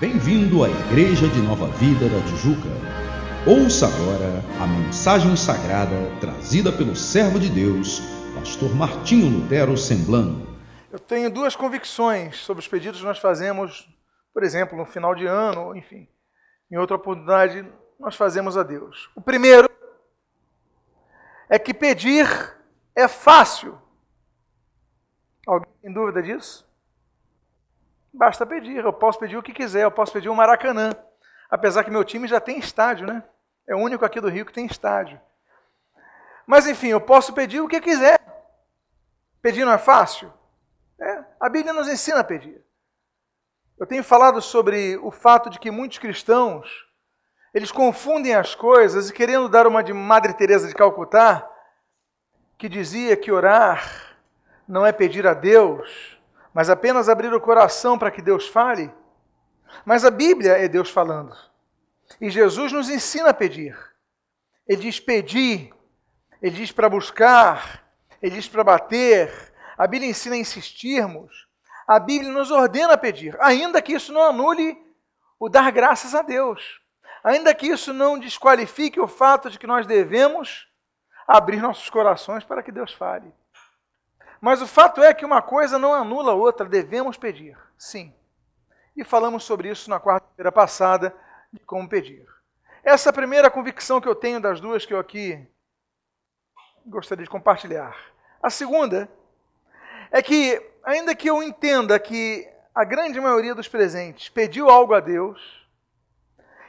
Bem-vindo à Igreja de Nova Vida da Tijuca. Ouça agora a mensagem sagrada trazida pelo servo de Deus, pastor Martinho Lutero Semblano. Eu tenho duas convicções sobre os pedidos que nós fazemos, por exemplo, no final de ano, enfim, em outra oportunidade, nós fazemos a Deus. O primeiro é que pedir é fácil. Alguém tem dúvida disso? Basta pedir, eu posso pedir o que quiser, eu posso pedir um Maracanã. Apesar que meu time já tem estádio, né? É o único aqui do Rio que tem estádio. Mas enfim, eu posso pedir o que quiser. Pedir não é fácil? É, a Bíblia nos ensina a pedir. Eu tenho falado sobre o fato de que muitos cristãos, eles confundem as coisas e querendo dar uma de Madre Teresa de Calcutá, que dizia que orar não é pedir a Deus, mas apenas abrir o coração para que Deus fale. Mas a Bíblia é Deus falando. E Jesus nos ensina a pedir. Ele diz pedir, ele diz para buscar, ele diz para bater. A Bíblia ensina a insistirmos. A Bíblia nos ordena a pedir, ainda que isso não anule o dar graças a Deus. Ainda que isso não desqualifique o fato de que nós devemos abrir nossos corações para que Deus fale. Mas o fato é que uma coisa não anula a outra, devemos pedir, sim. E falamos sobre isso na quarta-feira passada, de como pedir. Essa é a primeira convicção que eu tenho das duas que eu aqui gostaria de compartilhar. A segunda é que, ainda que eu entenda que a grande maioria dos presentes pediu algo a Deus,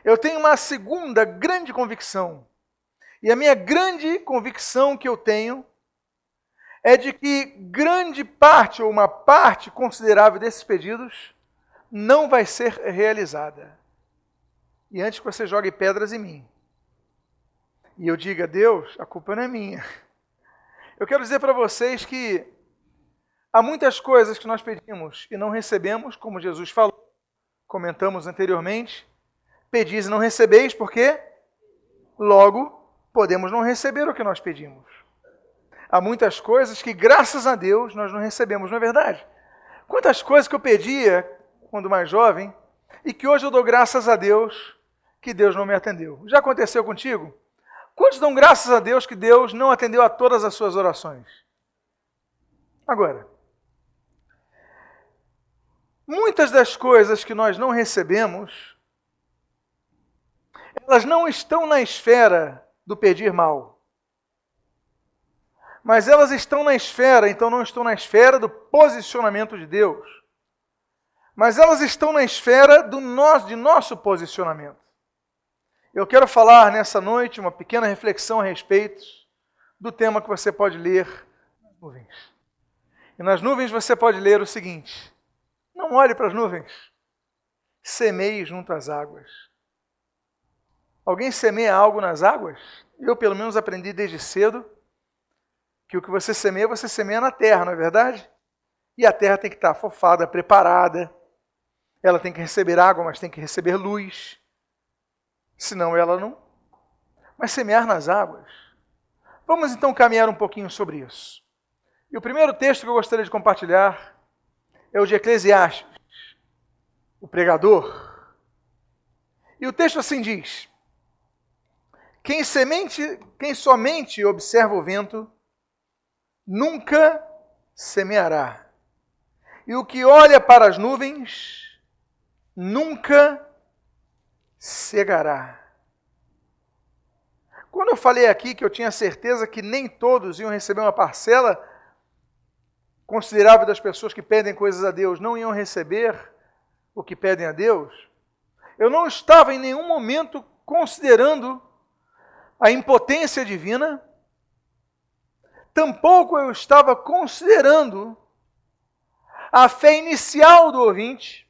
eu tenho uma segunda grande convicção. E a minha grande convicção que eu tenho é de que grande parte ou uma parte considerável desses pedidos não vai ser realizada. E antes que você jogue pedras em mim, e eu diga, Deus, a culpa não é minha. Eu quero dizer para vocês que há muitas coisas que nós pedimos e não recebemos, como Jesus falou, comentamos anteriormente. Pedis e não recebeis, porque logo podemos não receber o que nós pedimos há muitas coisas que, graças a Deus, nós não recebemos, não é verdade? Quantas coisas que eu pedia quando mais jovem e que hoje eu dou graças a Deus que Deus não me atendeu. Já aconteceu contigo? Quantos dão graças a Deus que Deus não atendeu a todas as suas orações? Agora, muitas das coisas que nós não recebemos, elas não estão na esfera do pedir mal mas elas estão na esfera, então não estão na esfera do posicionamento de Deus. Mas elas estão na esfera do nosso, de nosso posicionamento. Eu quero falar nessa noite uma pequena reflexão a respeito do tema que você pode ler nas nuvens. E nas nuvens você pode ler o seguinte: não olhe para as nuvens, semeie junto às águas. Alguém semeia algo nas águas? Eu, pelo menos, aprendi desde cedo que o que você semeia, você semeia na terra, não é verdade? E a terra tem que estar fofada, preparada. Ela tem que receber água, mas tem que receber luz. Senão ela não. Mas semear nas águas. Vamos então caminhar um pouquinho sobre isso. E o primeiro texto que eu gostaria de compartilhar é o de Eclesiastes, o pregador. E o texto assim diz: Quem semente, quem somente observa o vento, nunca semeará. E o que olha para as nuvens nunca cegará. Quando eu falei aqui que eu tinha certeza que nem todos iam receber uma parcela considerável das pessoas que pedem coisas a Deus não iam receber o que pedem a Deus, eu não estava em nenhum momento considerando a impotência divina tampouco eu estava considerando a fé inicial do ouvinte,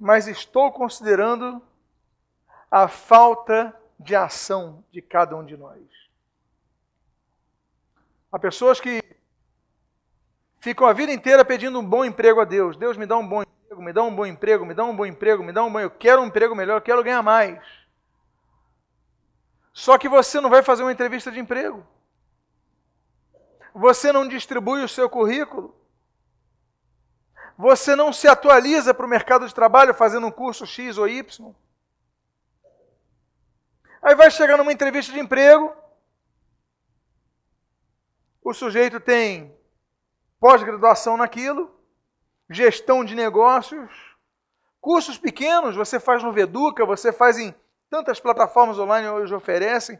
mas estou considerando a falta de ação de cada um de nós. Há pessoas que ficam a vida inteira pedindo um bom emprego a Deus. Deus me dá um bom emprego, me dá um bom emprego, me dá um bom emprego, me dá um bom. Eu quero um emprego melhor, eu quero ganhar mais. Só que você não vai fazer uma entrevista de emprego você não distribui o seu currículo, Você não se atualiza para o mercado de trabalho fazendo um curso X ou Y. Aí vai chegar numa entrevista de emprego, o sujeito tem pós-graduação naquilo, gestão de negócios, cursos pequenos, você faz no Veduca, você faz em tantas plataformas online hoje oferecem.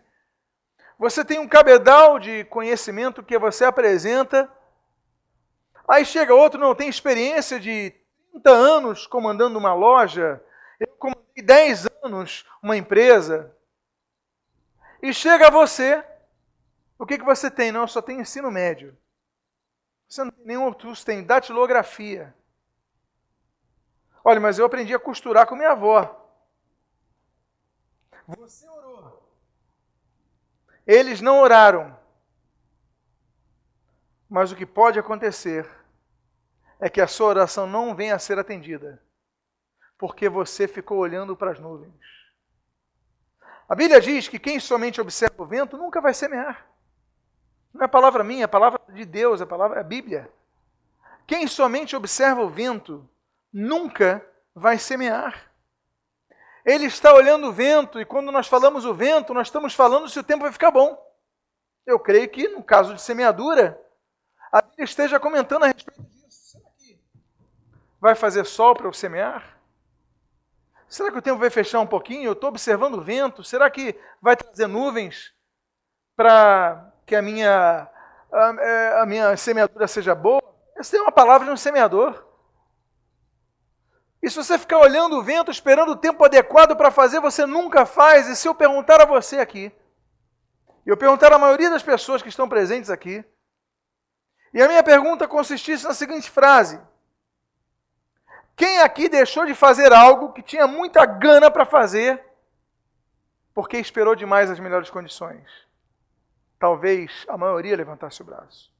Você tem um cabedal de conhecimento que você apresenta. Aí chega outro, não, tem experiência de 30 anos comandando uma loja, eu comandei 10 anos uma empresa. E chega você, o que, que você tem? Não, só tenho ensino médio. Você não tem nenhum outro curso, tem datilografia. Olha, mas eu aprendi a costurar com minha avó. Você orou. Eles não oraram. Mas o que pode acontecer é que a sua oração não venha a ser atendida, porque você ficou olhando para as nuvens. A Bíblia diz que quem somente observa o vento nunca vai semear. Não é palavra minha, é palavra de Deus, é palavra é a Bíblia. Quem somente observa o vento nunca vai semear. Ele está olhando o vento, e quando nós falamos o vento, nós estamos falando se o tempo vai ficar bom. Eu creio que, no caso de semeadura, a Bíblia esteja comentando a respeito disso. Será que vai fazer sol para eu semear? Será que o tempo vai fechar um pouquinho? Eu estou observando o vento. Será que vai trazer nuvens para que a minha, a, é, a minha semeadura seja boa? Essa é uma palavra de um semeador. E se você ficar olhando o vento, esperando o tempo adequado para fazer, você nunca faz. E se eu perguntar a você aqui, e eu perguntar à maioria das pessoas que estão presentes aqui, e a minha pergunta consistisse na seguinte frase: Quem aqui deixou de fazer algo que tinha muita gana para fazer, porque esperou demais as melhores condições? Talvez a maioria levantasse o braço.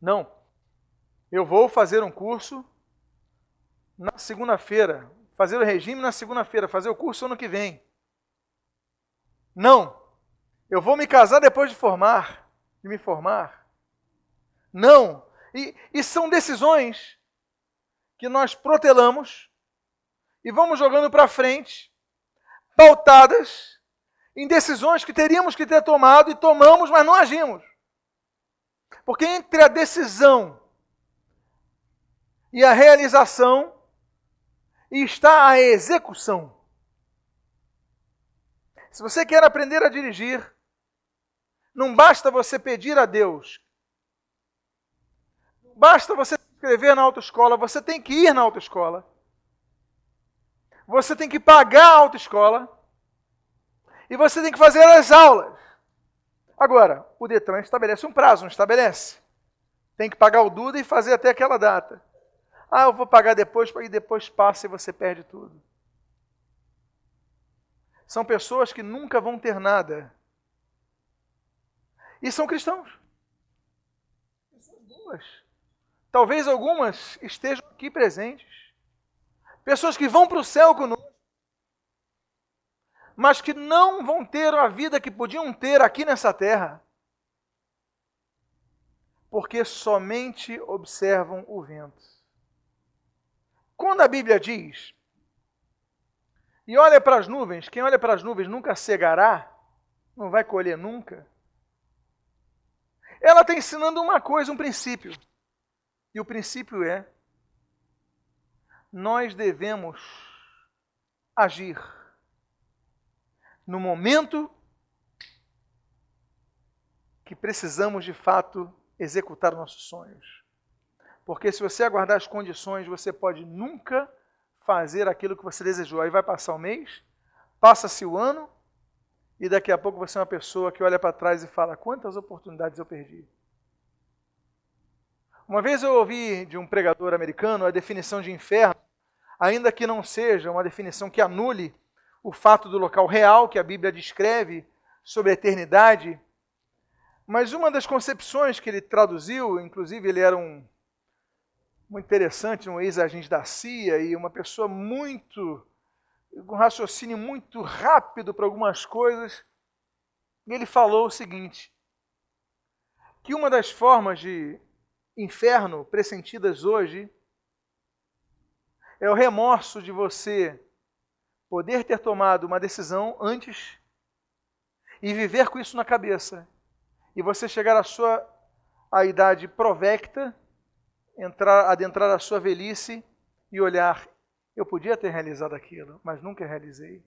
Não. Eu vou fazer um curso na segunda-feira, fazer o regime na segunda-feira, fazer o curso ano que vem. Não. Eu vou me casar depois de formar, de me formar. Não. E, e são decisões que nós protelamos e vamos jogando para frente, pautadas em decisões que teríamos que ter tomado e tomamos, mas não agimos. Porque entre a decisão e a realização e está a execução. Se você quer aprender a dirigir, não basta você pedir a Deus, não basta você se inscrever na autoescola, você tem que ir na autoescola. Você tem que pagar a autoescola. E você tem que fazer as aulas. Agora, o Detran estabelece um prazo, não estabelece? Tem que pagar o Duda e fazer até aquela data. Ah, eu vou pagar depois, e depois passa e você perde tudo. São pessoas que nunca vão ter nada. E são cristãos. Pessoas boas. Talvez algumas estejam aqui presentes. Pessoas que vão para o céu conosco, mas que não vão ter a vida que podiam ter aqui nessa terra, porque somente observam o vento. Quando a Bíblia diz, e olha para as nuvens, quem olha para as nuvens nunca cegará, não vai colher nunca. Ela está ensinando uma coisa, um princípio. E o princípio é: nós devemos agir no momento que precisamos de fato executar nossos sonhos. Porque se você aguardar as condições, você pode nunca fazer aquilo que você desejou. Aí vai passar o mês, passa-se o ano, e daqui a pouco você é uma pessoa que olha para trás e fala: quantas oportunidades eu perdi. Uma vez eu ouvi de um pregador americano a definição de inferno, ainda que não seja uma definição que anule o fato do local real que a Bíblia descreve sobre a eternidade, mas uma das concepções que ele traduziu, inclusive ele era um muito interessante, um ex-agente da CIA e uma pessoa muito, com um raciocínio muito rápido para algumas coisas. E ele falou o seguinte: que uma das formas de inferno pressentidas hoje É o remorso de você poder ter tomado uma decisão antes e viver com isso na cabeça. E você chegar à sua à idade provecta, entrar, adentrar a sua velhice e olhar, eu podia ter realizado aquilo, mas nunca realizei.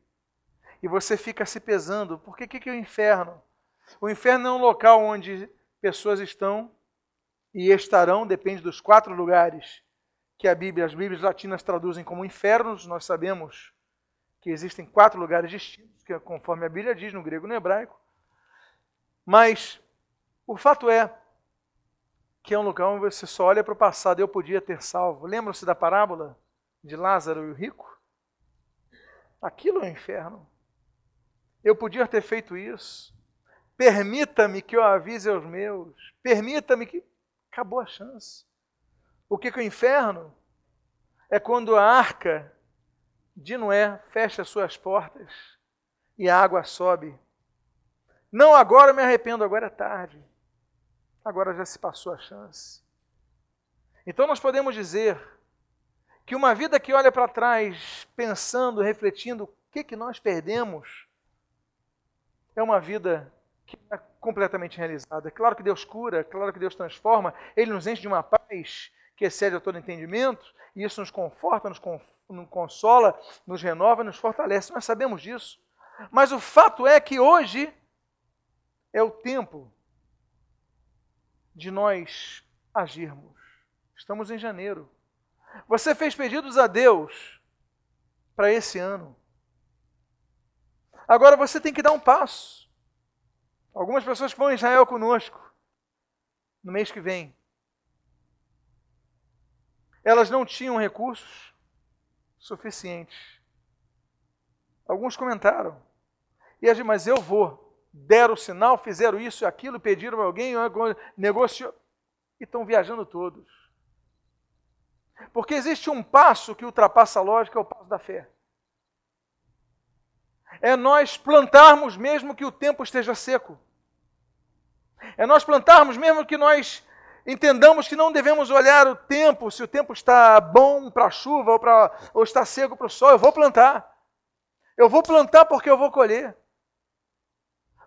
E você fica se pesando, por que, que é o inferno? O inferno é um local onde pessoas estão e estarão, depende dos quatro lugares que a Bíblia, as Bíblias latinas traduzem como infernos, nós sabemos que existem quatro lugares distintos, que é conforme a Bíblia diz no grego e no hebraico. Mas o fato é que é um lugar onde você só olha para o passado, eu podia ter salvo. Lembram-se da parábola de Lázaro e o rico? Aquilo é o inferno. Eu podia ter feito isso. Permita-me que eu avise aos meus. Permita-me que. Acabou a chance. O que, que é o inferno? É quando a arca de Noé fecha suas portas e a água sobe. Não agora eu me arrependo, agora é tarde. Agora já se passou a chance. Então nós podemos dizer que uma vida que olha para trás, pensando, refletindo o que, que nós perdemos, é uma vida que é completamente realizada. Claro que Deus cura, claro que Deus transforma, Ele nos enche de uma paz que excede a todo entendimento, e isso nos conforta, nos, nos consola, nos renova, nos fortalece. Nós sabemos disso. Mas o fato é que hoje é o tempo de nós agirmos. Estamos em janeiro. Você fez pedidos a Deus para esse ano. Agora você tem que dar um passo. Algumas pessoas que vão Israel conosco no mês que vem. Elas não tinham recursos suficientes. Alguns comentaram. E a gente, mas eu vou. Deram o sinal, fizeram isso e aquilo, pediram a alguém, negociou. E estão viajando todos. Porque existe um passo que ultrapassa a lógica, é o passo da fé. É nós plantarmos mesmo que o tempo esteja seco. É nós plantarmos mesmo que nós entendamos que não devemos olhar o tempo, se o tempo está bom para a chuva ou, pra, ou está seco para o sol. Eu vou plantar. Eu vou plantar porque eu vou colher.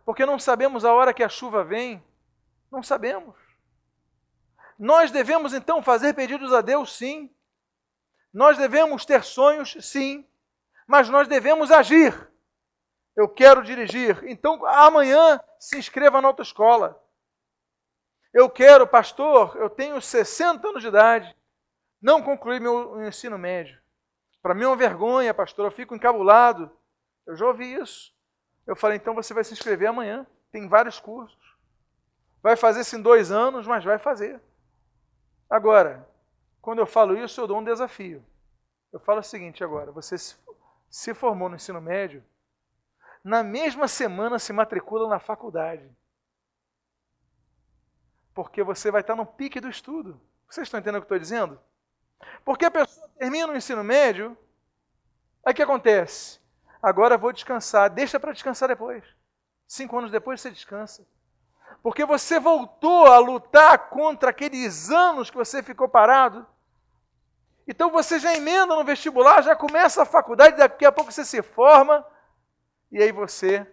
Porque não sabemos a hora que a chuva vem. Não sabemos. Nós devemos então fazer pedidos a Deus, sim. Nós devemos ter sonhos, sim. Mas nós devemos agir. Eu quero dirigir. Então, amanhã se inscreva na autoescola. Eu quero, pastor, eu tenho 60 anos de idade, não concluí meu ensino médio. Para mim é uma vergonha, pastor, eu fico encabulado. Eu já ouvi isso. Eu falei, então você vai se inscrever amanhã. Tem vários cursos. Vai fazer isso em dois anos, mas vai fazer. Agora, quando eu falo isso, eu dou um desafio. Eu falo o seguinte agora: você se formou no ensino médio, na mesma semana se matricula na faculdade. Porque você vai estar no pique do estudo. Vocês estão entendendo o que eu estou dizendo? Porque a pessoa termina o ensino médio, aí o que acontece? Agora vou descansar. Deixa para descansar depois. Cinco anos depois você descansa. Porque você voltou a lutar contra aqueles anos que você ficou parado. Então você já emenda no vestibular, já começa a faculdade, daqui a pouco você se forma, e aí você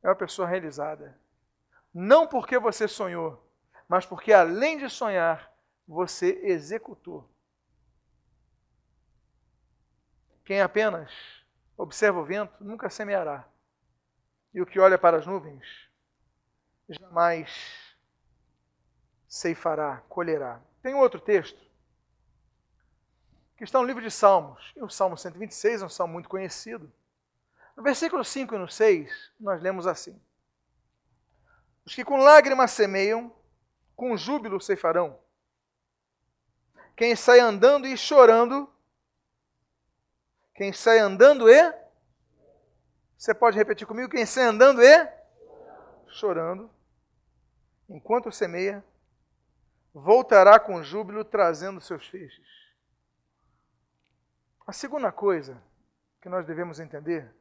é uma pessoa realizada. Não porque você sonhou, mas porque além de sonhar, você executou. Quem apenas observa o vento nunca semeará. E o que olha para as nuvens jamais ceifará, colherá. Tem outro texto que está no livro de Salmos. E o Salmo 126 é um salmo muito conhecido. No versículo 5 e no 6, nós lemos assim: Os que com lágrimas semeiam, com júbilo ceifarão. Quem sai andando e chorando, quem sai andando e. Você pode repetir comigo? Quem sai andando e. Chorando, enquanto semeia, voltará com júbilo trazendo seus feixes. A segunda coisa que nós devemos entender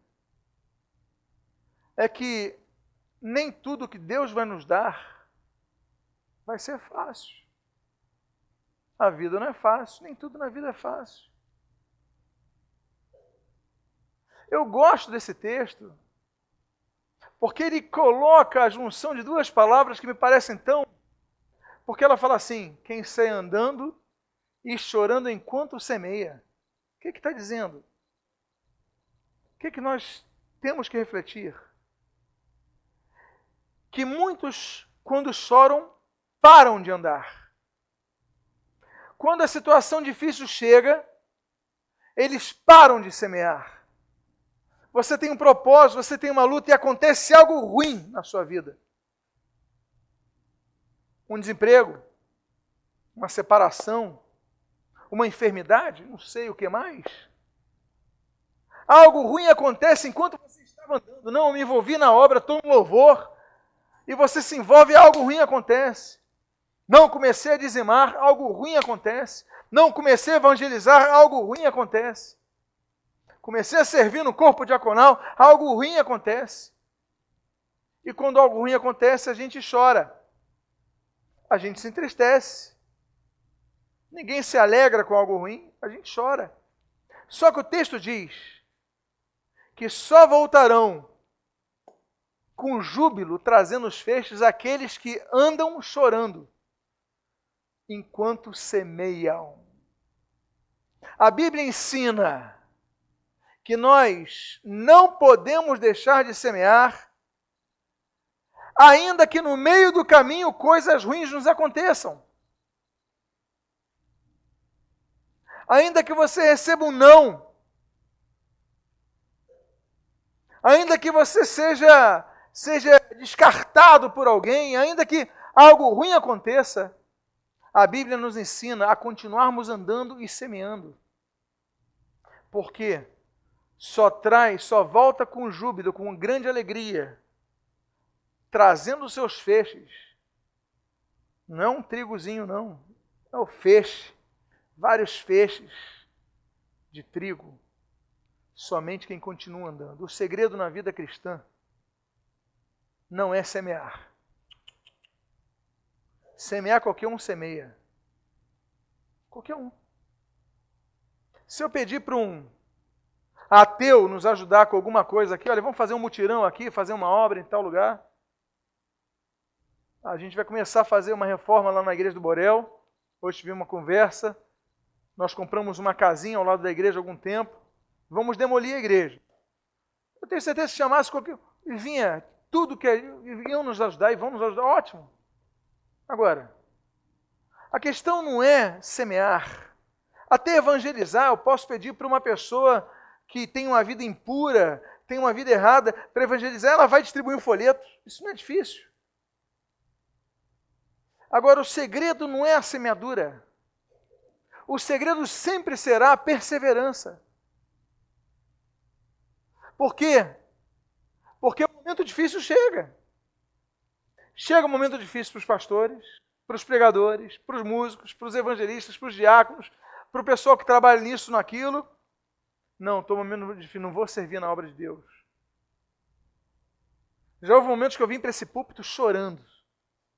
é que nem tudo que Deus vai nos dar vai ser fácil. A vida não é fácil, nem tudo na vida é fácil. Eu gosto desse texto, porque ele coloca a junção de duas palavras que me parecem tão. Porque ela fala assim: quem sai andando e chorando enquanto semeia. O que está dizendo? O que, que nós temos que refletir? Que muitos, quando choram, param de andar. Quando a situação difícil chega, eles param de semear. Você tem um propósito, você tem uma luta e acontece algo ruim na sua vida. Um desemprego, uma separação, uma enfermidade, não sei o que mais. Algo ruim acontece enquanto você estava andando. Não, eu me envolvi na obra, estou no louvor. E você se envolve, algo ruim acontece. Não comecei a dizimar, algo ruim acontece. Não comecei a evangelizar, algo ruim acontece. Comecei a servir no corpo diaconal, algo ruim acontece. E quando algo ruim acontece, a gente chora. A gente se entristece. Ninguém se alegra com algo ruim, a gente chora. Só que o texto diz que só voltarão com júbilo, trazendo os feixes aqueles que andam chorando enquanto semeiam. A Bíblia ensina que nós não podemos deixar de semear, ainda que no meio do caminho coisas ruins nos aconteçam. Ainda que você receba um não, ainda que você seja seja descartado por alguém, ainda que algo ruim aconteça, a Bíblia nos ensina a continuarmos andando e semeando. Por quê? Só traz, só volta com júbilo, com grande alegria, trazendo os seus feixes. Não é um trigozinho, não. É o feixe. Vários feixes de trigo. Somente quem continua andando. O segredo na vida cristã não é semear. Semear qualquer um semeia. Qualquer um. Se eu pedir para um ateu nos ajudar com alguma coisa aqui, olha, vamos fazer um mutirão aqui, fazer uma obra em tal lugar. A gente vai começar a fazer uma reforma lá na igreja do Borel. Hoje tive uma conversa. Nós compramos uma casinha ao lado da igreja há algum tempo. Vamos demolir a igreja. Eu tenho certeza que se chamasse qualquer. Vinha tudo que iam nos ajudar e vão nos ajudar, ótimo. Agora, a questão não é semear. Até evangelizar, eu posso pedir para uma pessoa que tem uma vida impura, tem uma vida errada, para evangelizar, ela vai distribuir um folheto. Isso não é difícil. Agora, o segredo não é a semeadura. O segredo sempre será a perseverança. Por quê? Porque o momento difícil chega. Chega um momento difícil para os pastores, para os pregadores, para os músicos, para os evangelistas, para os diáconos, para o pessoal que trabalha nisso, naquilo. Não, estou no momento difícil, não vou servir na obra de Deus. Já houve momentos que eu vim para esse púlpito chorando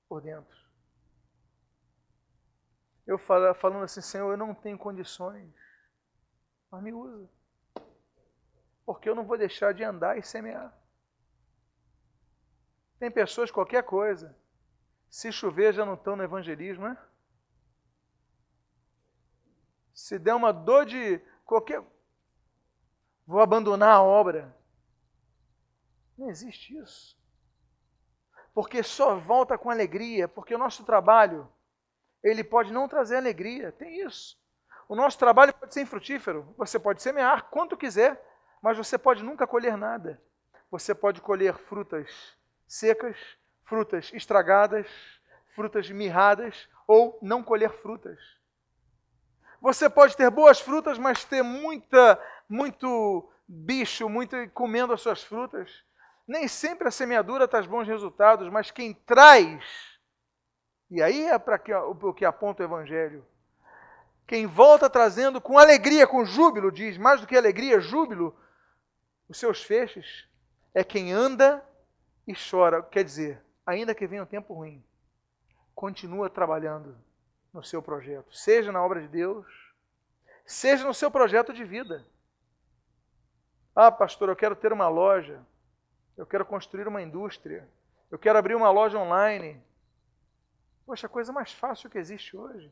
por dentro. Eu falando assim, Senhor, eu não tenho condições, mas me usa. Porque eu não vou deixar de andar e semear. Tem pessoas, qualquer coisa, se chover já não estão no evangelismo, né? Se der uma dor de qualquer. Vou abandonar a obra. Não existe isso. Porque só volta com alegria, porque o nosso trabalho, ele pode não trazer alegria, tem isso. O nosso trabalho pode ser infrutífero, você pode semear quanto quiser, mas você pode nunca colher nada. Você pode colher frutas secas, frutas estragadas, frutas mirradas ou não colher frutas. Você pode ter boas frutas, mas ter muita, muito bicho, muito comendo as suas frutas. Nem sempre a semeadura traz bons resultados, mas quem traz, e aí é para o que aponta o Evangelho, quem volta trazendo com alegria, com júbilo, diz, mais do que alegria, júbilo, os seus feixes, é quem anda e chora. Quer dizer, ainda que venha um tempo ruim, continua trabalhando no seu projeto, seja na obra de Deus, seja no seu projeto de vida. Ah, pastor, eu quero ter uma loja. Eu quero construir uma indústria. Eu quero abrir uma loja online. Poxa, a coisa mais fácil que existe hoje.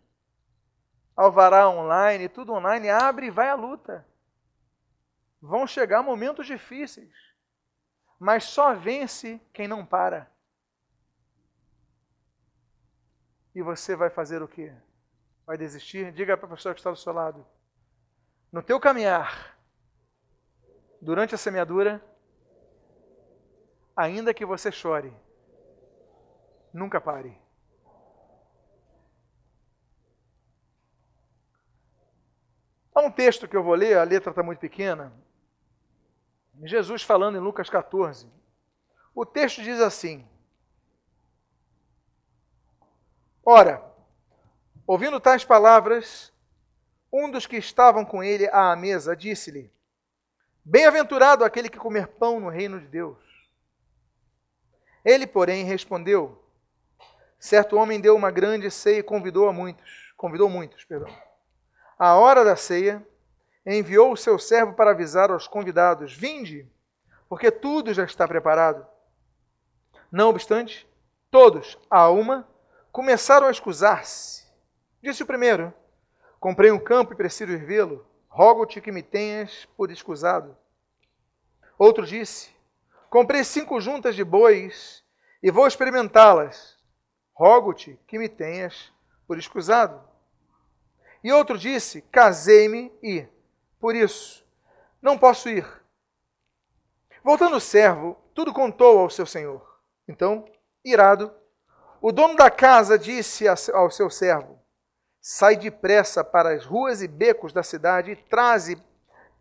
Alvará online, tudo online, abre e vai à luta. Vão chegar momentos difíceis, mas só vence quem não para. E você vai fazer o quê? Vai desistir? Diga para a pessoa que está do seu lado. No teu caminhar, durante a semeadura, ainda que você chore, nunca pare. Há um texto que eu vou ler, a letra está muito pequena. Jesus falando em Lucas 14. O texto diz assim: Ora, ouvindo tais palavras, um dos que estavam com ele à mesa disse-lhe: Bem-aventurado aquele que comer pão no reino de Deus. Ele, porém, respondeu: Certo homem deu uma grande ceia e convidou a muitos, convidou muitos, perdão. A hora da ceia, enviou o seu servo para avisar aos convidados: Vinde, porque tudo já está preparado. Não obstante, todos, a uma, começaram a escusar-se. Disse o primeiro: Comprei um campo e preciso ir vê-lo. Rogo-te que me tenhas por escusado. Outro disse: Comprei cinco juntas de bois e vou experimentá-las. Rogo-te que me tenhas por escusado. E outro disse: Casei-me e, por isso, não posso ir. Voltando o servo, tudo contou ao seu senhor. Então, irado, o dono da casa disse ao seu servo: Sai depressa para as ruas e becos da cidade e traze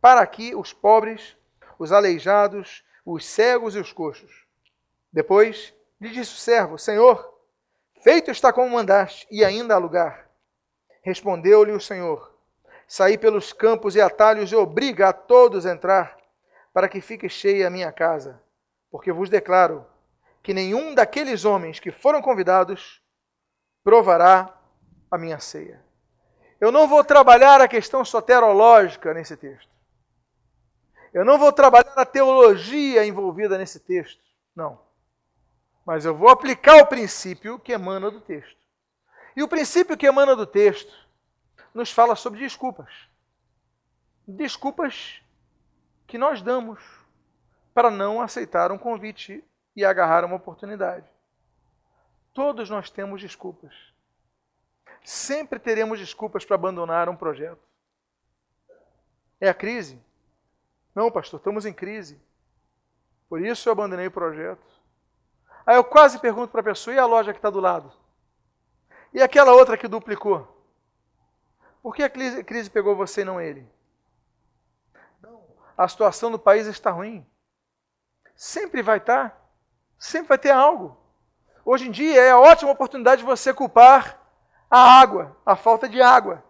para aqui os pobres, os aleijados os cegos e os coxos. Depois lhe disse o servo: Senhor, feito está como mandaste, e ainda há lugar. Respondeu-lhe o Senhor: Saí pelos campos e atalhos e obriga a todos a entrar, para que fique cheia a minha casa. Porque vos declaro que nenhum daqueles homens que foram convidados provará a minha ceia. Eu não vou trabalhar a questão soterológica nesse texto. Eu não vou trabalhar a teologia envolvida nesse texto. Não. Mas eu vou aplicar o princípio que emana do texto. E o princípio que emana do texto nos fala sobre desculpas. Desculpas que nós damos para não aceitar um convite e agarrar uma oportunidade. Todos nós temos desculpas. Sempre teremos desculpas para abandonar um projeto. É a crise. Não, pastor, estamos em crise. Por isso eu abandonei o projeto. Aí eu quase pergunto para a pessoa: e a loja que está do lado? E aquela outra que duplicou? Por que a crise, pegou você e não ele? Não. A situação do país está ruim. Sempre vai estar. Sempre vai ter algo. Hoje em dia é a ótima oportunidade de você culpar a água, a falta de água.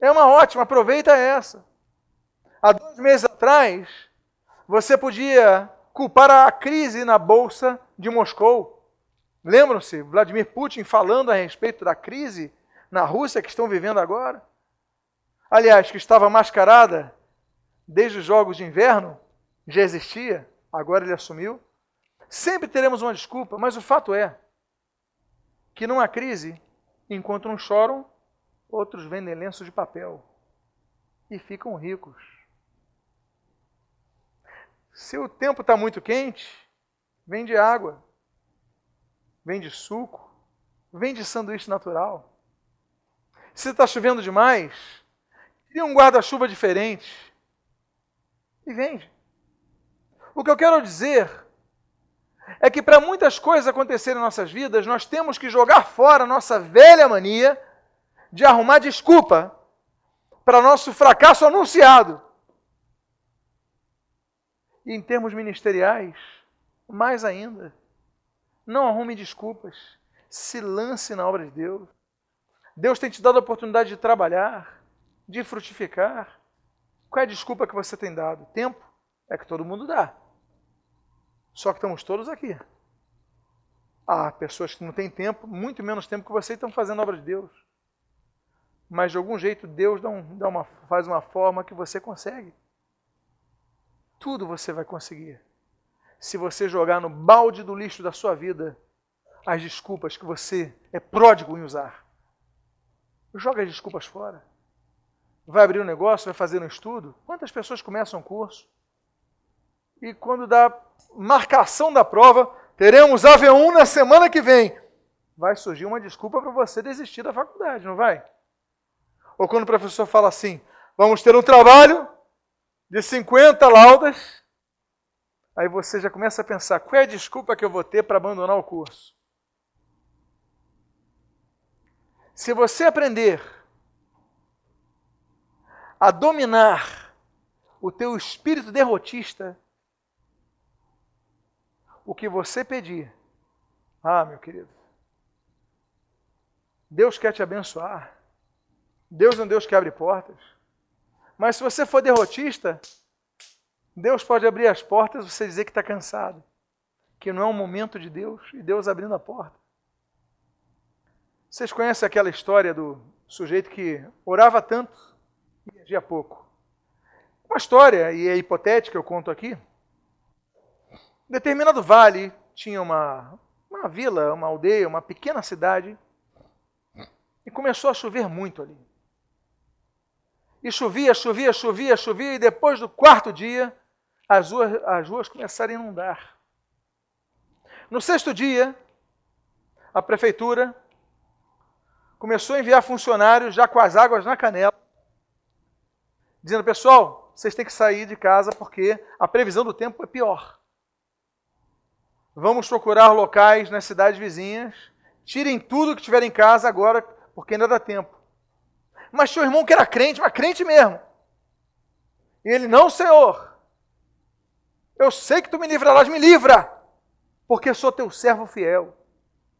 É uma ótima, aproveita essa. Há dois meses atrás, você podia culpar a crise na Bolsa de Moscou. Lembram-se, Vladimir Putin falando a respeito da crise na Rússia que estão vivendo agora? Aliás, que estava mascarada desde os Jogos de Inverno, já existia, agora ele assumiu. Sempre teremos uma desculpa, mas o fato é que há crise enquanto uns choram, outros vendem lenços de papel e ficam ricos. Se o tempo está muito quente, vende água, vende suco, vende sanduíche natural. Se está chovendo demais, cria um guarda-chuva diferente e vende. O que eu quero dizer é que para muitas coisas acontecerem em nossas vidas, nós temos que jogar fora a nossa velha mania de arrumar desculpa para nosso fracasso anunciado. E em termos ministeriais, mais ainda. Não arrume desculpas. Se lance na obra de Deus. Deus tem te dado a oportunidade de trabalhar, de frutificar. Qual é a desculpa que você tem dado? Tempo? É que todo mundo dá. Só que estamos todos aqui. Há pessoas que não têm tempo, muito menos tempo que você, estão fazendo a obra de Deus. Mas de algum jeito Deus dá um, dá uma, faz uma forma que você consegue. Tudo você vai conseguir. Se você jogar no balde do lixo da sua vida as desculpas que você é pródigo em usar. Joga as desculpas fora. Vai abrir um negócio, vai fazer um estudo. Quantas pessoas começam um curso? E quando dá marcação da prova, teremos AV1 na semana que vem. Vai surgir uma desculpa para você desistir da faculdade, não vai? Ou quando o professor fala assim: vamos ter um trabalho de 50 laudas, aí você já começa a pensar: qual é a desculpa que eu vou ter para abandonar o curso? Se você aprender a dominar o teu espírito derrotista, o que você pedir, ah, meu querido, Deus quer te abençoar. Deus é um Deus que abre portas. Mas se você for derrotista, Deus pode abrir as portas e você dizer que está cansado, que não é um momento de Deus e Deus abrindo a porta. Vocês conhecem aquela história do sujeito que orava tanto e agia pouco? Uma história, e é hipotética, eu conto aqui. Determinado vale tinha uma, uma vila, uma aldeia, uma pequena cidade, e começou a chover muito ali. E chovia, chovia, chovia, chovia, e depois do quarto dia, as ruas, as ruas começaram a inundar. No sexto dia, a prefeitura começou a enviar funcionários já com as águas na canela, dizendo: pessoal, vocês têm que sair de casa porque a previsão do tempo é pior. Vamos procurar locais nas cidades vizinhas, tirem tudo que tiver em casa agora, porque ainda dá tempo. Mas tinha um irmão que era crente, mas crente mesmo. E ele, não, Senhor, eu sei que tu me livrarás, me livra, porque sou teu servo fiel.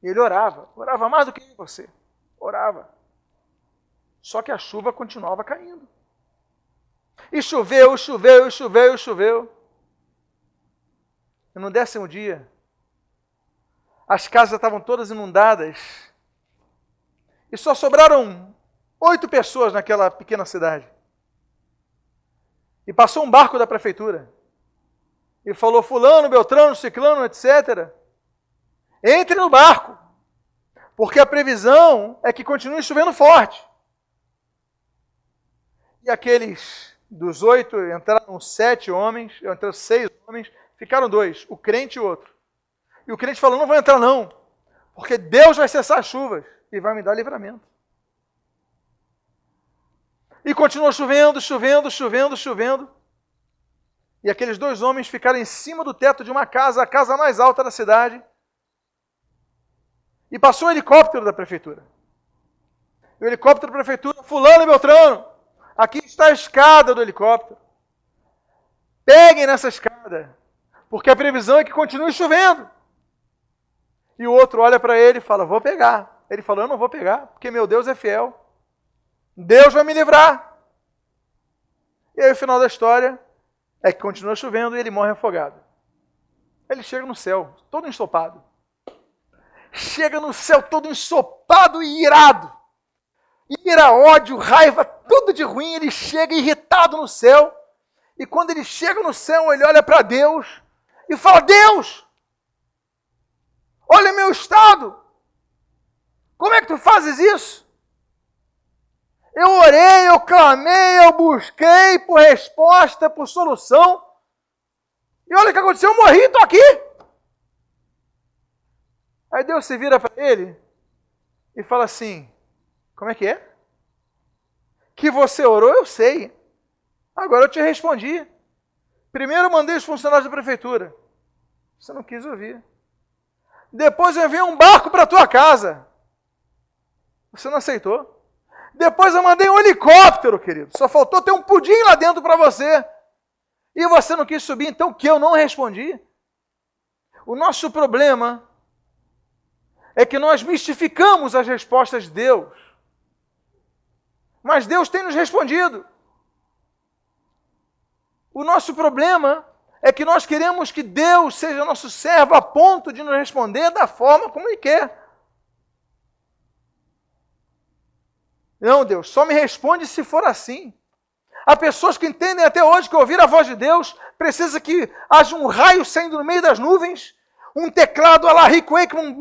E ele orava, orava mais do que você orava. Só que a chuva continuava caindo. E choveu, choveu, choveu, choveu. E no décimo dia, as casas estavam todas inundadas. E só sobraram oito pessoas naquela pequena cidade. E passou um barco da prefeitura. E falou: Fulano, Beltrano, Ciclano, etc. Entre no barco. Porque a previsão é que continue chovendo forte. E aqueles dos oito entraram sete homens, entraram seis homens, ficaram dois, o crente e o outro. E o crente falou: não vou entrar, não, porque Deus vai cessar as chuvas e vai me dar livramento. E continuou chovendo, chovendo, chovendo, chovendo. E aqueles dois homens ficaram em cima do teto de uma casa, a casa mais alta da cidade, e passou o helicóptero da prefeitura. E o helicóptero da prefeitura, fulano e Beltrano, aqui está a escada do helicóptero. Peguem nessa escada, porque a previsão é que continue chovendo. E o outro olha para ele e fala: Vou pegar. Ele falou: Eu não vou pegar, porque meu Deus é fiel. Deus vai me livrar. E aí o final da história é que continua chovendo e ele morre afogado. Ele chega no céu, todo ensopado chega no céu todo ensopado e irado. Ira, ódio, raiva, tudo de ruim, ele chega irritado no céu. E quando ele chega no céu, ele olha para Deus e fala: Deus, olha meu estado. Como é que tu fazes isso? Eu orei, eu clamei, eu busquei por resposta, por solução. E olha o que aconteceu, eu morri, estou aqui. Aí Deus se vira para ele e fala assim: Como é que é? Que você orou, eu sei. Agora eu te respondi. Primeiro eu mandei os funcionários da prefeitura. Você não quis ouvir. Depois eu enviei um barco para tua casa. Você não aceitou. Depois eu mandei um helicóptero, querido. Só faltou ter um pudim lá dentro para você. E você não quis subir, então que eu não respondi. O nosso problema é que nós mistificamos as respostas de Deus. Mas Deus tem nos respondido. O nosso problema é que nós queremos que Deus seja nosso servo a ponto de nos responder da forma como Ele quer. Não, Deus, só me responde se for assim. Há pessoas que entendem até hoje que ouvir a voz de Deus precisa que haja um raio saindo no meio das nuvens, um teclado a la Rick Wakeman,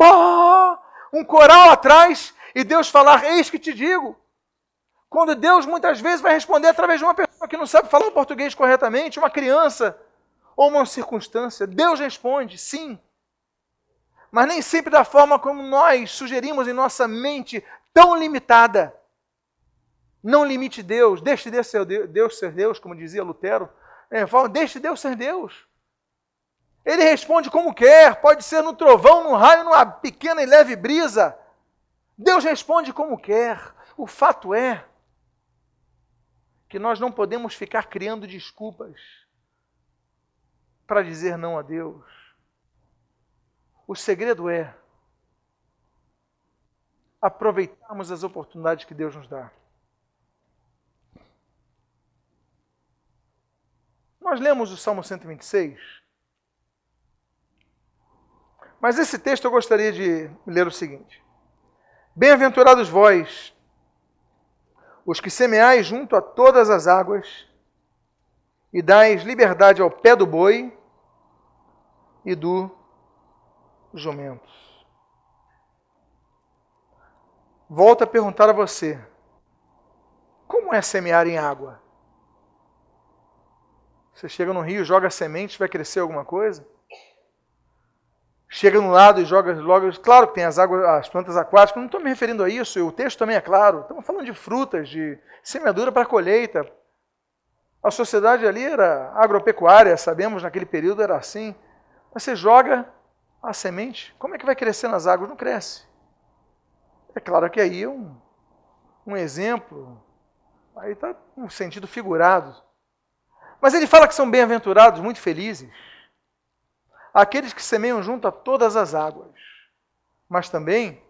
um coral atrás, e Deus falar, eis que te digo. Quando Deus muitas vezes vai responder através de uma pessoa que não sabe falar português corretamente, uma criança ou uma circunstância, Deus responde, sim. Mas nem sempre da forma como nós sugerimos em nossa mente tão limitada. Não limite Deus, deixe Deus ser Deus, ser Deus como dizia Lutero. É, deixe Deus ser Deus. Ele responde como quer, pode ser no trovão, no raio, numa pequena e leve brisa. Deus responde como quer. O fato é que nós não podemos ficar criando desculpas para dizer não a Deus. O segredo é aproveitarmos as oportunidades que Deus nos dá. Nós lemos o Salmo 126, mas esse texto eu gostaria de ler o seguinte: Bem-aventurados vós, os que semeais junto a todas as águas, e dais liberdade ao pé do boi e do jumento. Volto a perguntar a você: como é semear em água? Você chega no rio, joga semente, vai crescer alguma coisa? chega no lado e joga logo. Claro que tem as, águas, as plantas aquáticas, não estou me referindo a isso, o texto também é claro. Estamos falando de frutas, de semeadura para colheita. A sociedade ali era agropecuária, sabemos naquele período era assim. Você joga a semente, como é que vai crescer nas águas? Não cresce. É claro que aí é um, um exemplo, aí está um sentido figurado. Mas ele fala que são bem-aventurados, muito felizes aqueles que semeiam junto a todas as águas, mas também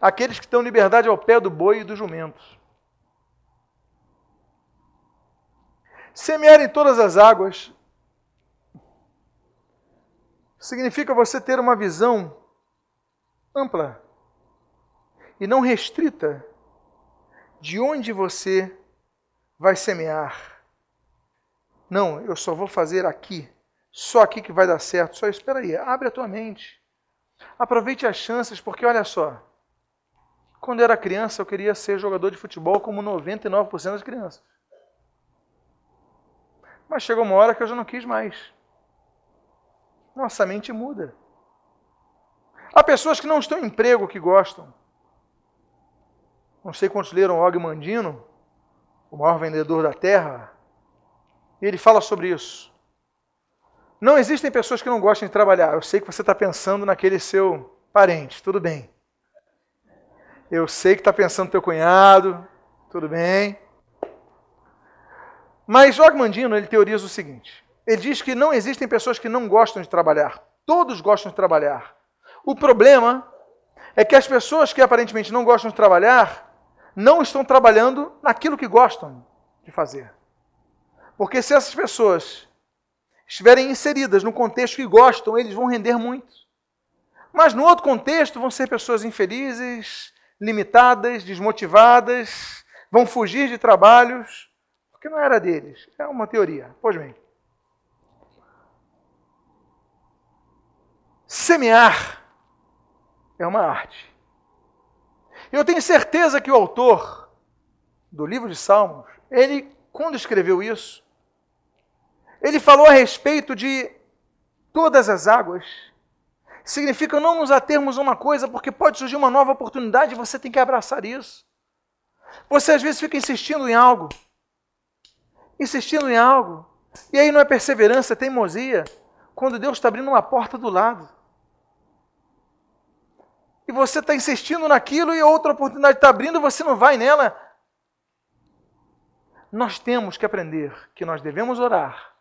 aqueles que dão liberdade ao pé do boi e do jumento. Semear em todas as águas significa você ter uma visão ampla e não restrita de onde você vai semear. Não, eu só vou fazer aqui só aqui que vai dar certo. Só espera aí, abre a tua mente. Aproveite as chances, porque olha só. Quando eu era criança, eu queria ser jogador de futebol como 99% das crianças. Mas chegou uma hora que eu já não quis mais. Nossa mente muda. Há pessoas que não estão em emprego que gostam. Não sei quantos leram Og Mandino, o maior vendedor da terra. E ele fala sobre isso. Não existem pessoas que não gostem de trabalhar. Eu sei que você está pensando naquele seu parente, tudo bem. Eu sei que está pensando no teu cunhado, tudo bem. Mas Og Mandino ele teoriza o seguinte: ele diz que não existem pessoas que não gostam de trabalhar. Todos gostam de trabalhar. O problema é que as pessoas que aparentemente não gostam de trabalhar não estão trabalhando naquilo que gostam de fazer. Porque se essas pessoas estiverem inseridas no contexto que gostam, eles vão render muito. Mas no outro contexto vão ser pessoas infelizes, limitadas, desmotivadas, vão fugir de trabalhos, porque não era deles. É uma teoria. Pois bem. Semear é uma arte. Eu tenho certeza que o autor do livro de Salmos, ele, quando escreveu isso, ele falou a respeito de todas as águas. Significa não nos atermos a uma coisa, porque pode surgir uma nova oportunidade e você tem que abraçar isso. Você às vezes fica insistindo em algo, insistindo em algo, e aí não é perseverança, é teimosia, quando Deus está abrindo uma porta do lado. E você está insistindo naquilo e outra oportunidade está abrindo e você não vai nela. Nós temos que aprender que nós devemos orar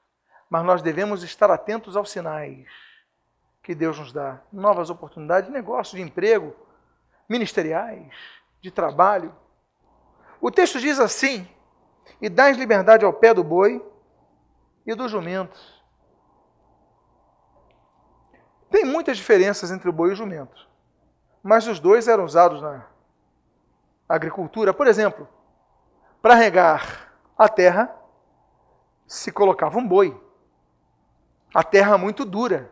mas nós devemos estar atentos aos sinais que Deus nos dá novas oportunidades de negócio, de emprego, ministeriais, de trabalho. O texto diz assim: E dás liberdade ao pé do boi e do jumento. Tem muitas diferenças entre o boi e o jumento, mas os dois eram usados na agricultura. Por exemplo, para regar a terra se colocava um boi. A terra muito dura.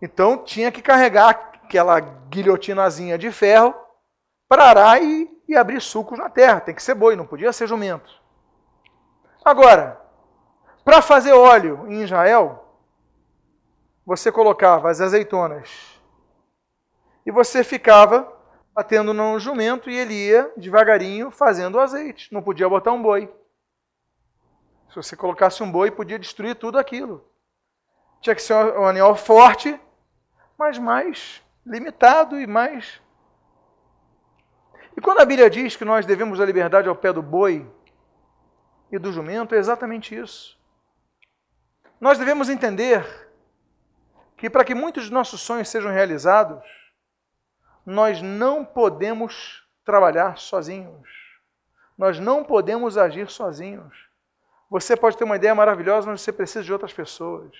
Então tinha que carregar aquela guilhotinazinha de ferro para arar e, e abrir sucos na terra. Tem que ser boi, não podia ser jumento. Agora, para fazer óleo em Israel, você colocava as azeitonas e você ficava batendo no jumento e ele ia devagarinho fazendo o azeite. Não podia botar um boi. Se você colocasse um boi, podia destruir tudo aquilo. Tinha que ser um animal forte, mas mais limitado e mais. E quando a Bíblia diz que nós devemos a liberdade ao pé do boi e do jumento, é exatamente isso. Nós devemos entender que para que muitos de nossos sonhos sejam realizados, nós não podemos trabalhar sozinhos. Nós não podemos agir sozinhos. Você pode ter uma ideia maravilhosa, mas você precisa de outras pessoas.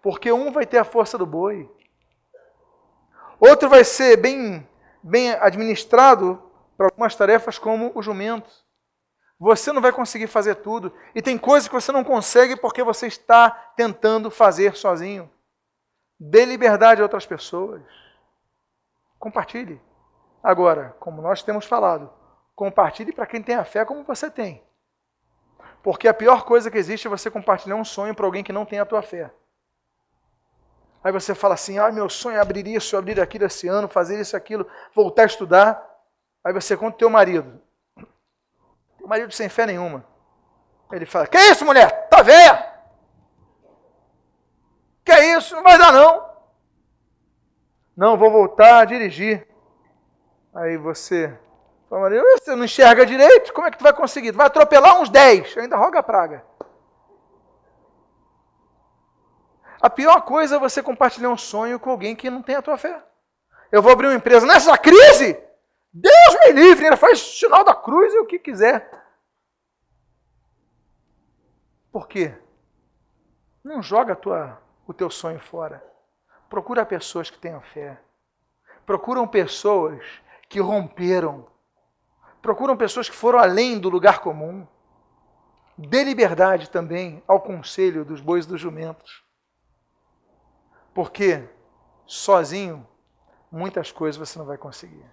Porque um vai ter a força do boi, outro vai ser bem, bem administrado para algumas tarefas, como o jumento. Você não vai conseguir fazer tudo. E tem coisas que você não consegue porque você está tentando fazer sozinho. Dê liberdade a outras pessoas. Compartilhe. Agora, como nós temos falado, compartilhe para quem tem a fé como você tem. Porque a pior coisa que existe é você compartilhar um sonho para alguém que não tem a tua fé. Aí você fala assim: ah, meu sonho é abrir isso, abrir aquilo esse ano, fazer isso, aquilo, voltar a estudar. Aí você conta o teu marido. Teu marido sem fé nenhuma. Ele fala: Que isso, mulher? Tá velha? Que isso? Não vai dar não. Não, vou voltar a dirigir. Aí você fala, você não enxerga direito? Como é que tu vai conseguir? Tu vai atropelar uns 10, ainda roga a praga. A pior coisa é você compartilhar um sonho com alguém que não tem a tua fé. Eu vou abrir uma empresa nessa crise? Deus me livre, ainda faz sinal da cruz e o que quiser. Por quê? Não joga tua o teu sonho fora. Procura pessoas que tenham fé. Procuram pessoas que romperam. Procuram pessoas que foram além do lugar comum. Dê liberdade também ao conselho dos bois e dos jumentos. Porque sozinho muitas coisas você não vai conseguir.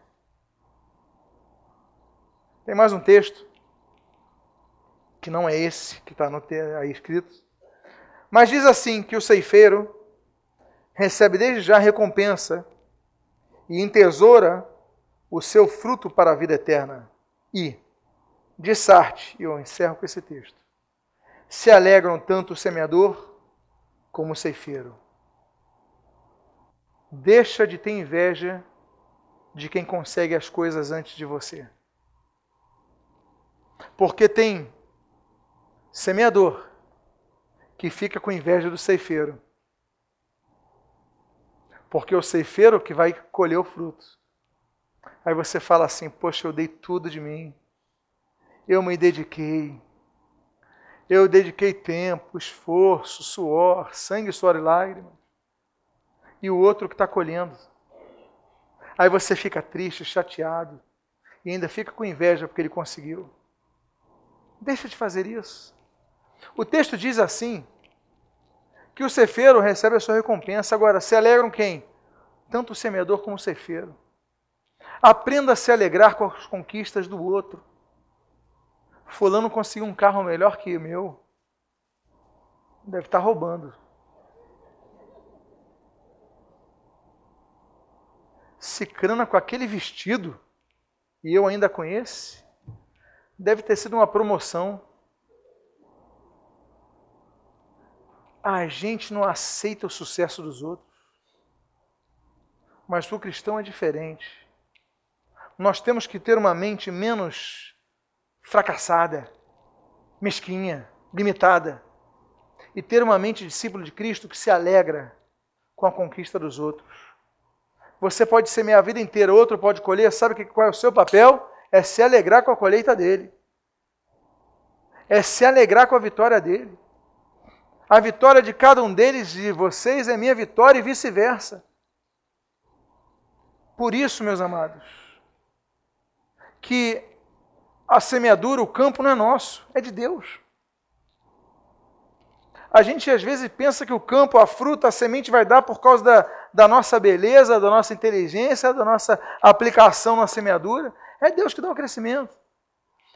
Tem mais um texto, que não é esse que está aí escrito, mas diz assim que o ceifeiro recebe desde já recompensa e entesoura o seu fruto para a vida eterna. E, de Sarte, e eu encerro com esse texto, se alegram tanto o semeador como o ceifeiro. Deixa de ter inveja de quem consegue as coisas antes de você. Porque tem semeador que fica com inveja do ceifeiro. Porque é o ceifeiro que vai colher o fruto. Aí você fala assim: Poxa, eu dei tudo de mim. Eu me dediquei. Eu dediquei tempo, esforço, suor, sangue, suor e lágrimas. E o outro que está colhendo. Aí você fica triste, chateado. E ainda fica com inveja porque ele conseguiu. Deixa de fazer isso. O texto diz assim: que o cefeiro recebe a sua recompensa. Agora, se alegram quem? Tanto o semeador como o cefeiro. Aprenda a se alegrar com as conquistas do outro. Fulano conseguiu um carro melhor que o meu. Deve estar roubando. Cicrana com aquele vestido, e eu ainda conheço, deve ter sido uma promoção. A gente não aceita o sucesso dos outros. Mas o cristão é diferente. Nós temos que ter uma mente menos fracassada, mesquinha, limitada. E ter uma mente discípulo de Cristo que se alegra com a conquista dos outros. Você pode semear a vida inteira, outro pode colher. Sabe qual é o seu papel? É se alegrar com a colheita dele. É se alegrar com a vitória dele. A vitória de cada um deles, de vocês, é minha vitória e vice-versa. Por isso, meus amados, que a semeadura, o campo não é nosso, é de Deus. A gente às vezes pensa que o campo, a fruta, a semente vai dar por causa da, da nossa beleza, da nossa inteligência, da nossa aplicação na semeadura. É Deus que dá o crescimento.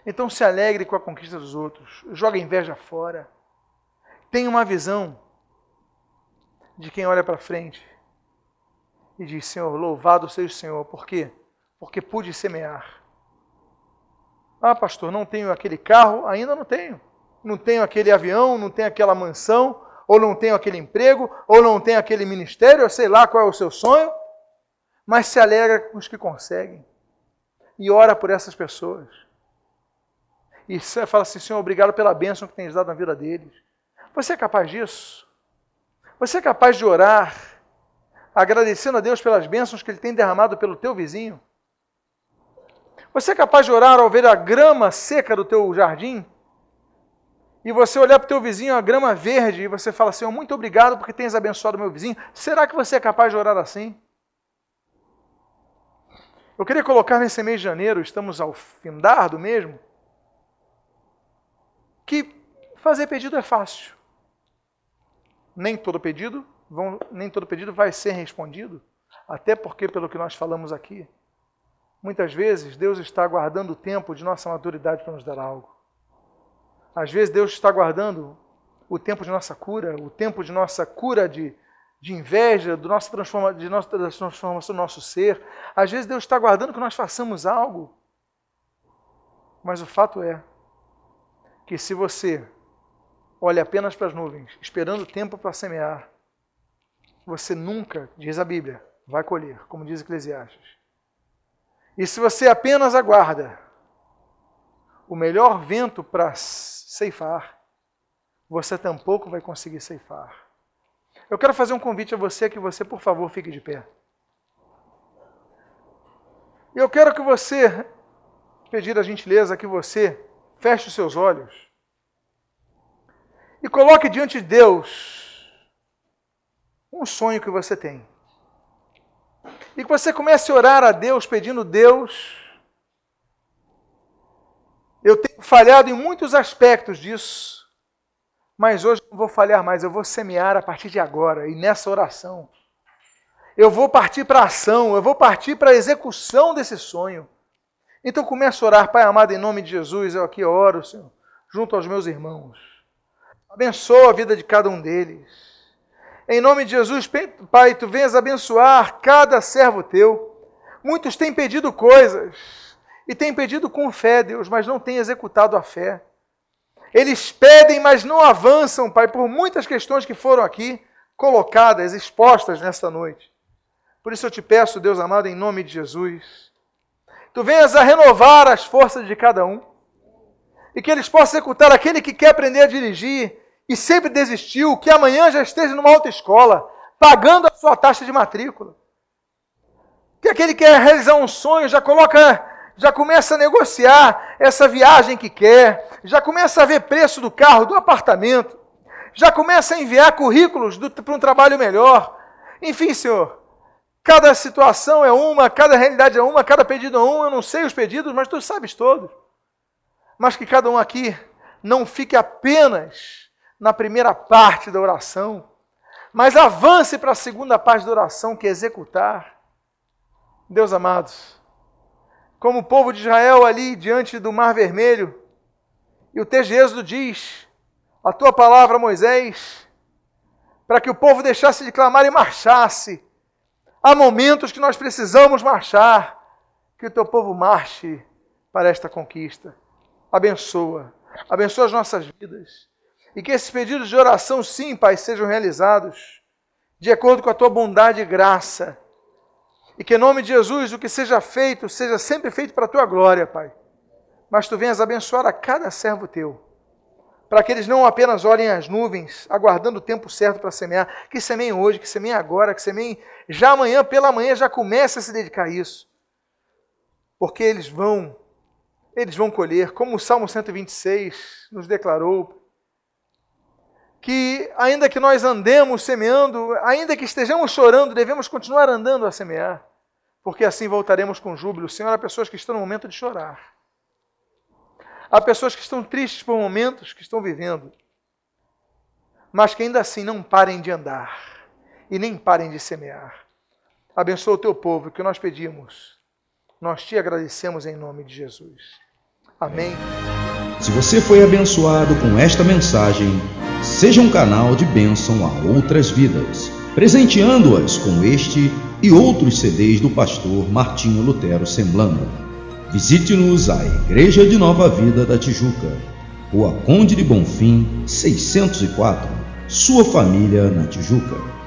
Então se alegre com a conquista dos outros, joga inveja fora. Tenha uma visão de quem olha para frente e diz: Senhor, louvado seja o Senhor. Por quê? Porque pude semear. Ah, pastor, não tenho aquele carro? Ainda não tenho não tenho aquele avião, não tenho aquela mansão, ou não tenho aquele emprego, ou não tenho aquele ministério, eu sei lá qual é o seu sonho, mas se alegra com os que conseguem e ora por essas pessoas. E fala assim, Senhor, obrigado pela bênção que tens dado na vida deles. Você é capaz disso? Você é capaz de orar, agradecendo a Deus pelas bênçãos que Ele tem derramado pelo teu vizinho? Você é capaz de orar ao ver a grama seca do teu jardim? e você olhar para o teu vizinho, a grama verde, e você fala, Senhor, muito obrigado porque tens abençoado meu vizinho. Será que você é capaz de orar assim? Eu queria colocar nesse mês de janeiro, estamos ao findar do mesmo, que fazer pedido é fácil. Nem todo pedido, vão, nem todo pedido vai ser respondido, até porque, pelo que nós falamos aqui, muitas vezes Deus está aguardando o tempo de nossa maturidade para nos dar algo. Às vezes Deus está guardando o tempo de nossa cura, o tempo de nossa cura de, de inveja, do nosso transforma, de nossa, transformação do nosso ser. Às vezes Deus está guardando que nós façamos algo. Mas o fato é que se você olha apenas para as nuvens, esperando o tempo para semear, você nunca, diz a Bíblia, vai colher, como diz Eclesiastes. E se você apenas aguarda o melhor vento para ceifar, você tampouco vai conseguir ceifar. Eu quero fazer um convite a você que você, por favor, fique de pé. Eu quero que você, pedir a gentileza que você feche os seus olhos e coloque diante de Deus um sonho que você tem. E que você comece a orar a Deus pedindo Deus eu tenho falhado em muitos aspectos disso, mas hoje não vou falhar mais, eu vou semear a partir de agora e nessa oração. Eu vou partir para a ação, eu vou partir para a execução desse sonho. Então começo a orar, Pai amado, em nome de Jesus, eu aqui oro, Senhor, junto aos meus irmãos. Abençoa a vida de cada um deles. Em nome de Jesus, Pai, tu venhas abençoar cada servo teu. Muitos têm pedido coisas, e têm pedido com fé, Deus, mas não têm executado a fé. Eles pedem, mas não avançam, Pai, por muitas questões que foram aqui colocadas, expostas nesta noite. Por isso eu te peço, Deus amado, em nome de Jesus, tu venhas a renovar as forças de cada um e que eles possam executar aquele que quer aprender a dirigir e sempre desistiu, que amanhã já esteja numa autoescola, pagando a sua taxa de matrícula. Que aquele que quer realizar um sonho já coloca já começa a negociar essa viagem que quer, já começa a ver preço do carro, do apartamento, já começa a enviar currículos para um trabalho melhor. Enfim, Senhor, cada situação é uma, cada realidade é uma, cada pedido é um. Eu não sei os pedidos, mas tu sabes todos. Mas que cada um aqui não fique apenas na primeira parte da oração, mas avance para a segunda parte da oração, que é executar. Deus amados, como o povo de Israel ali diante do Mar Vermelho. E o texto de Êxodo diz: A tua palavra, Moisés, para que o povo deixasse de clamar e marchasse. Há momentos que nós precisamos marchar, que o teu povo marche para esta conquista. Abençoa, abençoa as nossas vidas. E que esses pedidos de oração, sim, Pai, sejam realizados de acordo com a tua bondade e graça e que em nome de Jesus o que seja feito, seja sempre feito para a tua glória, Pai. Mas tu venhas abençoar a cada servo teu, para que eles não apenas olhem as nuvens, aguardando o tempo certo para semear, que semeiem hoje, que semeiem agora, que semeiem já amanhã, pela manhã, já comece a se dedicar a isso. Porque eles vão, eles vão colher, como o Salmo 126 nos declarou, que ainda que nós andemos semeando, ainda que estejamos chorando, devemos continuar andando a semear porque assim voltaremos com júbilo. Senhor, há pessoas que estão no momento de chorar. Há pessoas que estão tristes por momentos que estão vivendo, mas que ainda assim não parem de andar e nem parem de semear. Abençoa o teu povo, que nós pedimos. Nós te agradecemos em nome de Jesus. Amém. Se você foi abençoado com esta mensagem, seja um canal de bênção a outras vidas, presenteando-as com este e outros CDs do pastor Martinho Lutero Semblando. Visite-nos a Igreja de Nova Vida da Tijuca, Rua Conde de Bonfim, 604, sua família na Tijuca.